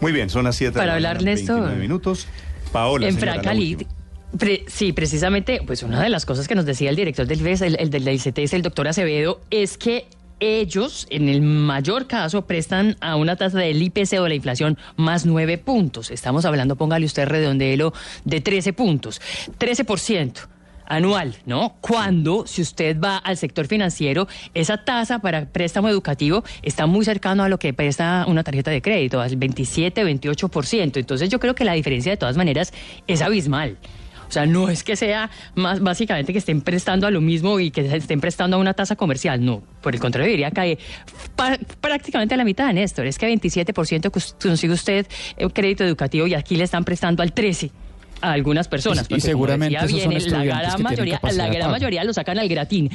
Muy bien, son las 7 Para de hablar, Néstor. 29 minutos. Paola, en señora. Pre- sí, precisamente, pues una de las cosas que nos decía el director del FES, el, el del ICTS, el doctor Acevedo, es que ellos, en el mayor caso, prestan a una tasa del IPC o de la inflación más 9 puntos. Estamos hablando, póngale usted redondelo, de 13 puntos. 13% anual, ¿no? Cuando, si usted va al sector financiero, esa tasa para préstamo educativo está muy cercano a lo que presta una tarjeta de crédito, al 27, 28%. Entonces yo creo que la diferencia de todas maneras es abismal. O sea, no es que sea más básicamente que estén prestando a lo mismo y que se estén prestando a una tasa comercial, no. Por el contrario, diría que prácticamente a la mitad, Néstor. Es que 27% cos- consigue usted eh, crédito educativo y aquí le están prestando al 13% a algunas personas. Y- seguramente esos son la gran mayoría, la gran mayoría lo sacan al gratín.